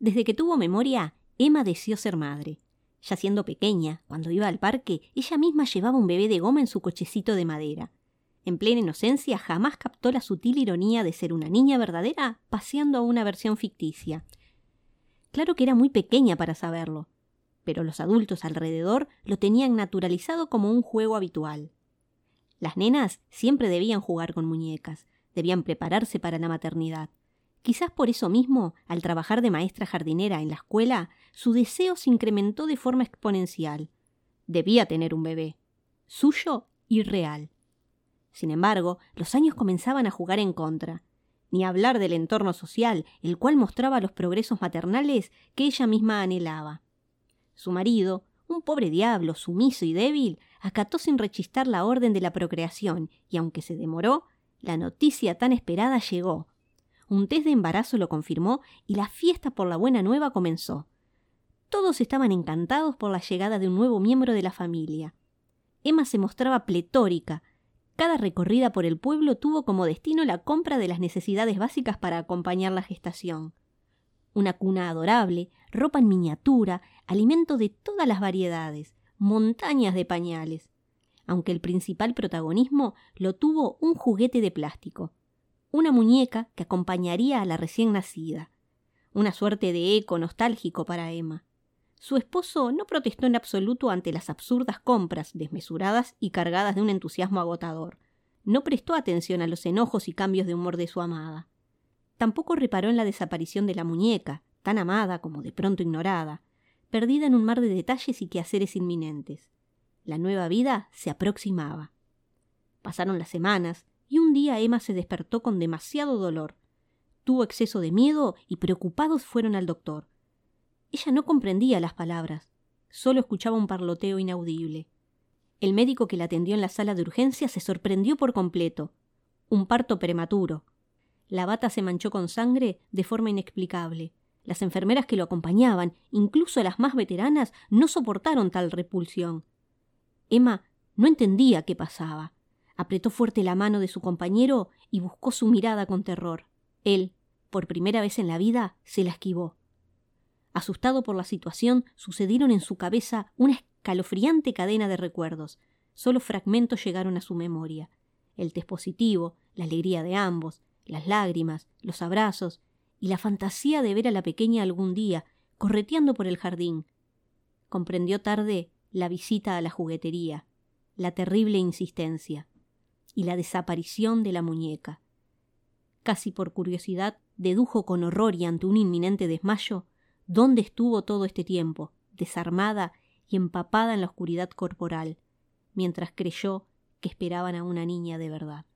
Desde que tuvo memoria, Emma deseó ser madre. Ya siendo pequeña, cuando iba al parque, ella misma llevaba un bebé de goma en su cochecito de madera. En plena inocencia jamás captó la sutil ironía de ser una niña verdadera paseando a una versión ficticia. Claro que era muy pequeña para saberlo, pero los adultos alrededor lo tenían naturalizado como un juego habitual. Las nenas siempre debían jugar con muñecas, debían prepararse para la maternidad. Quizás por eso mismo, al trabajar de maestra jardinera en la escuela, su deseo se incrementó de forma exponencial. Debía tener un bebé, suyo y real. Sin embargo, los años comenzaban a jugar en contra, ni hablar del entorno social, el cual mostraba los progresos maternales que ella misma anhelaba. Su marido, un pobre diablo sumiso y débil, acató sin rechistar la orden de la procreación, y aunque se demoró, la noticia tan esperada llegó. Un test de embarazo lo confirmó y la fiesta por la buena nueva comenzó. Todos estaban encantados por la llegada de un nuevo miembro de la familia. Emma se mostraba pletórica, cada recorrida por el pueblo tuvo como destino la compra de las necesidades básicas para acompañar la gestación. Una cuna adorable, ropa en miniatura, alimento de todas las variedades, montañas de pañales. Aunque el principal protagonismo lo tuvo un juguete de plástico, una muñeca que acompañaría a la recién nacida, una suerte de eco nostálgico para Emma. Su esposo no protestó en absoluto ante las absurdas compras, desmesuradas y cargadas de un entusiasmo agotador. No prestó atención a los enojos y cambios de humor de su amada. Tampoco reparó en la desaparición de la muñeca, tan amada como de pronto ignorada, perdida en un mar de detalles y quehaceres inminentes. La nueva vida se aproximaba. Pasaron las semanas, y un día Emma se despertó con demasiado dolor. Tuvo exceso de miedo y preocupados fueron al doctor. Ella no comprendía las palabras, solo escuchaba un parloteo inaudible. El médico que la atendió en la sala de urgencia se sorprendió por completo. Un parto prematuro. La bata se manchó con sangre de forma inexplicable. Las enfermeras que lo acompañaban, incluso las más veteranas, no soportaron tal repulsión. Emma no entendía qué pasaba. Apretó fuerte la mano de su compañero y buscó su mirada con terror. Él, por primera vez en la vida, se la esquivó. Asustado por la situación, sucedieron en su cabeza una escalofriante cadena de recuerdos. Solo fragmentos llegaron a su memoria. El test positivo, la alegría de ambos, las lágrimas, los abrazos y la fantasía de ver a la pequeña algún día correteando por el jardín. Comprendió tarde la visita a la juguetería, la terrible insistencia y la desaparición de la muñeca. Casi por curiosidad dedujo con horror y ante un inminente desmayo dónde estuvo todo este tiempo, desarmada y empapada en la oscuridad corporal, mientras creyó que esperaban a una niña de verdad.